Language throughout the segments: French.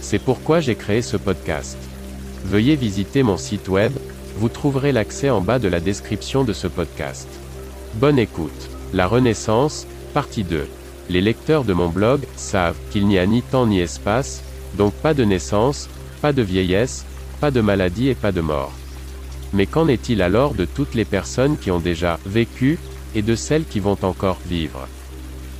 C'est pourquoi j'ai créé ce podcast. Veuillez visiter mon site web, vous trouverez l'accès en bas de la description de ce podcast. Bonne écoute. La Renaissance, partie 2. Les lecteurs de mon blog savent qu'il n'y a ni temps ni espace, donc pas de naissance, pas de vieillesse, pas de maladie et pas de mort. Mais qu'en est-il alors de toutes les personnes qui ont déjà vécu, et de celles qui vont encore vivre?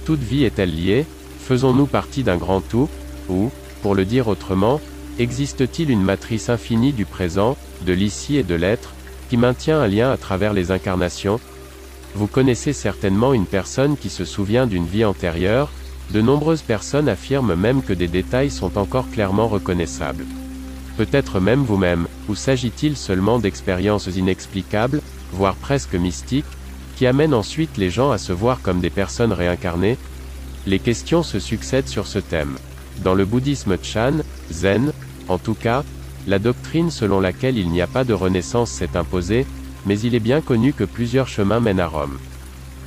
Toute vie est-elle liée? Faisons-nous partie d'un grand tout Ou, pour le dire autrement, existe-t-il une matrice infinie du présent, de l'ici et de l'être, qui maintient un lien à travers les incarnations? Vous connaissez certainement une personne qui se souvient d'une vie antérieure, de nombreuses personnes affirment même que des détails sont encore clairement reconnaissables. Peut-être même vous-même, ou s'agit-il seulement d'expériences inexplicables, voire presque mystiques, qui amène ensuite les gens à se voir comme des personnes réincarnées? Les questions se succèdent sur ce thème. Dans le bouddhisme Chan, Zen, en tout cas, la doctrine selon laquelle il n'y a pas de renaissance s'est imposée, mais il est bien connu que plusieurs chemins mènent à Rome.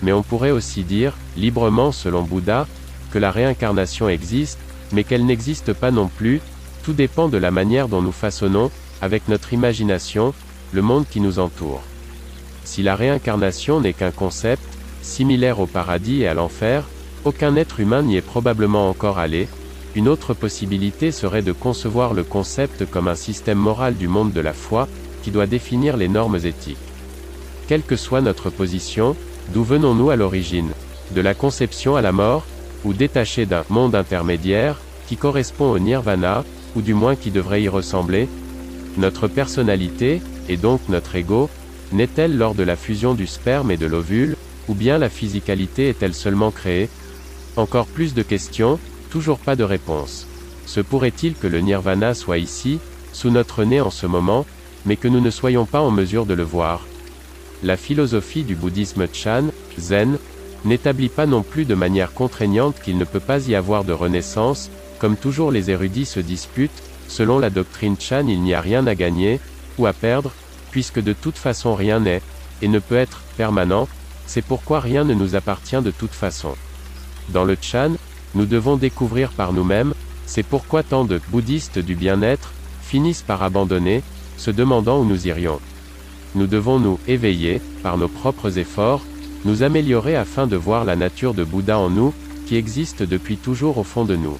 Mais on pourrait aussi dire, librement selon Bouddha, que la réincarnation existe, mais qu'elle n'existe pas non plus, tout dépend de la manière dont nous façonnons, avec notre imagination, le monde qui nous entoure. Si la réincarnation n'est qu'un concept, similaire au paradis et à l'enfer, aucun être humain n'y est probablement encore allé, une autre possibilité serait de concevoir le concept comme un système moral du monde de la foi, qui doit définir les normes éthiques. Quelle que soit notre position, d'où venons-nous à l'origine? De la conception à la mort, ou détaché d'un monde intermédiaire, qui correspond au nirvana, ou du moins qui devrait y ressembler? Notre personnalité, et donc notre ego, Naît-elle lors de la fusion du sperme et de l'ovule, ou bien la physicalité est-elle seulement créée? Encore plus de questions, toujours pas de réponse. Se pourrait-il que le nirvana soit ici, sous notre nez en ce moment, mais que nous ne soyons pas en mesure de le voir? La philosophie du bouddhisme Chan, Zen, n'établit pas non plus de manière contraignante qu'il ne peut pas y avoir de renaissance, comme toujours les érudits se disputent, selon la doctrine Chan il n'y a rien à gagner, ou à perdre, puisque de toute façon rien n'est, et ne peut être, permanent, c'est pourquoi rien ne nous appartient de toute façon. Dans le Chan, nous devons découvrir par nous-mêmes, c'est pourquoi tant de bouddhistes du bien-être finissent par abandonner, se demandant où nous irions. Nous devons nous éveiller, par nos propres efforts, nous améliorer afin de voir la nature de Bouddha en nous, qui existe depuis toujours au fond de nous.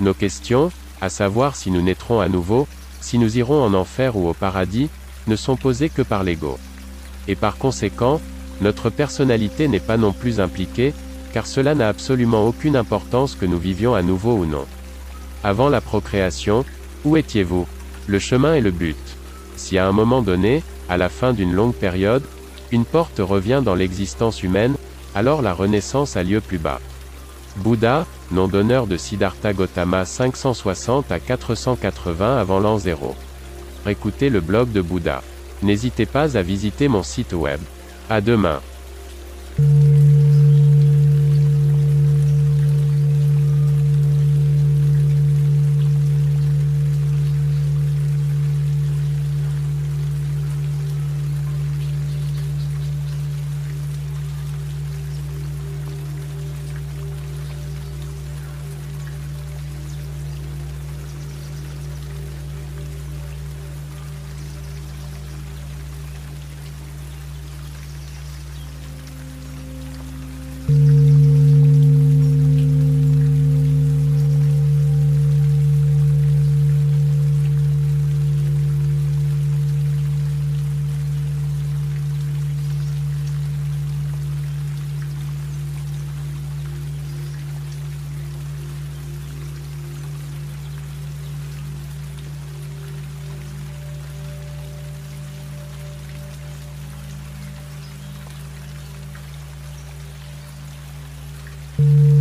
Nos questions, à savoir si nous naîtrons à nouveau, si nous irons en enfer ou au paradis, ne sont posées que par l'ego. Et par conséquent, notre personnalité n'est pas non plus impliquée, car cela n'a absolument aucune importance que nous vivions à nouveau ou non. Avant la procréation, où étiez-vous? Le chemin est le but. Si à un moment donné, à la fin d'une longue période, une porte revient dans l'existence humaine, alors la renaissance a lieu plus bas. Bouddha, nom d'honneur de Siddhartha Gautama 560 à 480 avant l'an 0 écouter le blog de Bouddha. N'hésitez pas à visiter mon site web. À demain. Mm-hmm.